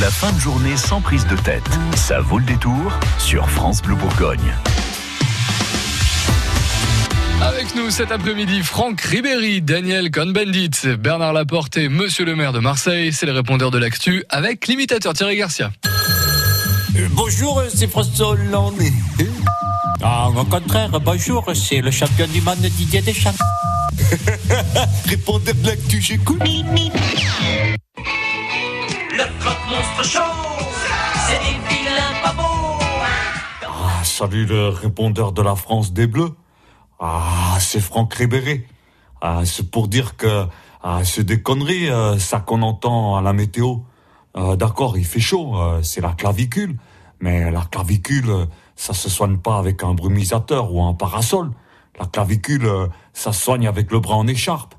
La fin de journée sans prise de tête. Ça vaut le détour sur France Bleu Bourgogne. Avec nous cet après-midi, Franck Ribéry, Daniel Cohn-Bendit, Bernard Laporte et Monsieur le maire de Marseille. C'est les répondeurs de l'actu avec l'imitateur Thierry Garcia. Euh, bonjour, c'est François Hollande. Ah, au contraire, bonjour, c'est le champion du monde Didier Deschamps. Répondeur de l'actu, j'écoute. C'est des vilains pas beaux. Ah, salut le répondeur de la France des Bleus. Ah, c'est Franck Ribéry. Ah, c'est pour dire que ah, c'est des conneries, euh, ça qu'on entend à la météo. Euh, D'accord, il fait chaud, euh, c'est la clavicule. Mais la clavicule, ça se soigne pas avec un brumisateur ou un parasol. La clavicule, ça se soigne avec le bras en écharpe.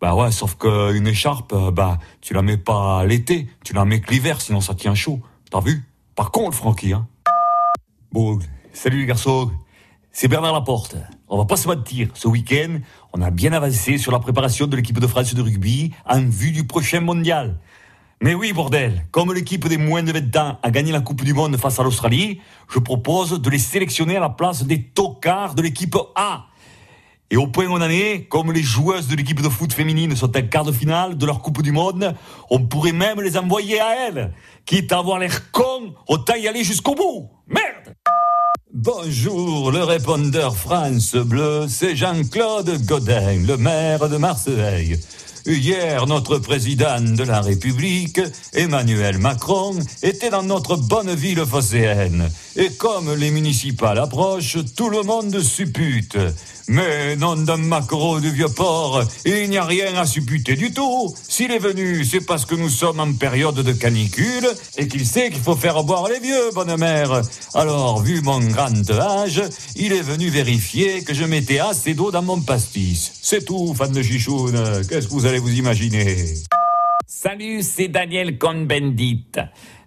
Bah ouais, sauf que une écharpe, euh, bah tu la mets pas l'été, tu la mets que l'hiver, sinon ça tient chaud. T'as vu? Par contre, Francky, hein. Bon, salut les garçons. C'est Bernard Laporte. On va pas se mentir, ce week-end, on a bien avancé sur la préparation de l'équipe de France de rugby en vue du prochain mondial. Mais oui, bordel, comme l'équipe des moins de 20 ans a gagné la Coupe du Monde face à l'Australie, je propose de les sélectionner à la place des tocards de l'équipe A. Et au point où on en est, comme les joueuses de l'équipe de foot féminine sont en quart de finale de leur Coupe du Monde, on pourrait même les envoyer à elles. Quitte à avoir l'air con, autant y aller jusqu'au bout. Merde Bonjour, le répondeur France Bleu, c'est Jean-Claude Godin, le maire de Marseille. Hier, notre président de la République, Emmanuel Macron, était dans notre bonne ville phocéenne. Et comme les municipales approchent, tout le monde suppute. Mais non d'un maquereau du vieux port, il n'y a rien à supputer du tout. S'il est venu, c'est parce que nous sommes en période de canicule et qu'il sait qu'il faut faire boire les vieux, bonne mère. Alors, vu mon grand âge, il est venu vérifier que je mettais assez d'eau dans mon pastis. C'est tout, fan de chichoune. Qu'est-ce que vous allez vous imaginer Salut, c'est Daniel Cohn-Bendit.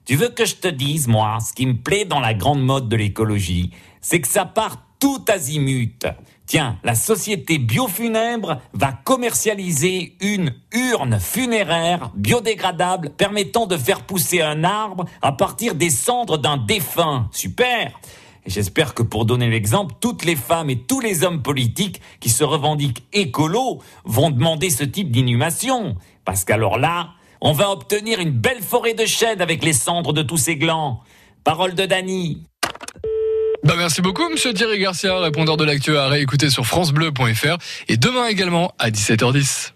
Tu veux que je te dise, moi, ce qui me plaît dans la grande mode de l'écologie, c'est que ça part tout azimut. Tiens, la société Biofunèbre va commercialiser une urne funéraire biodégradable permettant de faire pousser un arbre à partir des cendres d'un défunt. Super et J'espère que pour donner l'exemple, toutes les femmes et tous les hommes politiques qui se revendiquent écolos vont demander ce type d'inhumation. Parce qu'alors là, on va obtenir une belle forêt de chênes avec les cendres de tous ces glands. Parole de Dany. Bah merci beaucoup, monsieur Thierry Garcia, répondeur de l'actu à réécouter sur FranceBleu.fr et demain également à 17h10.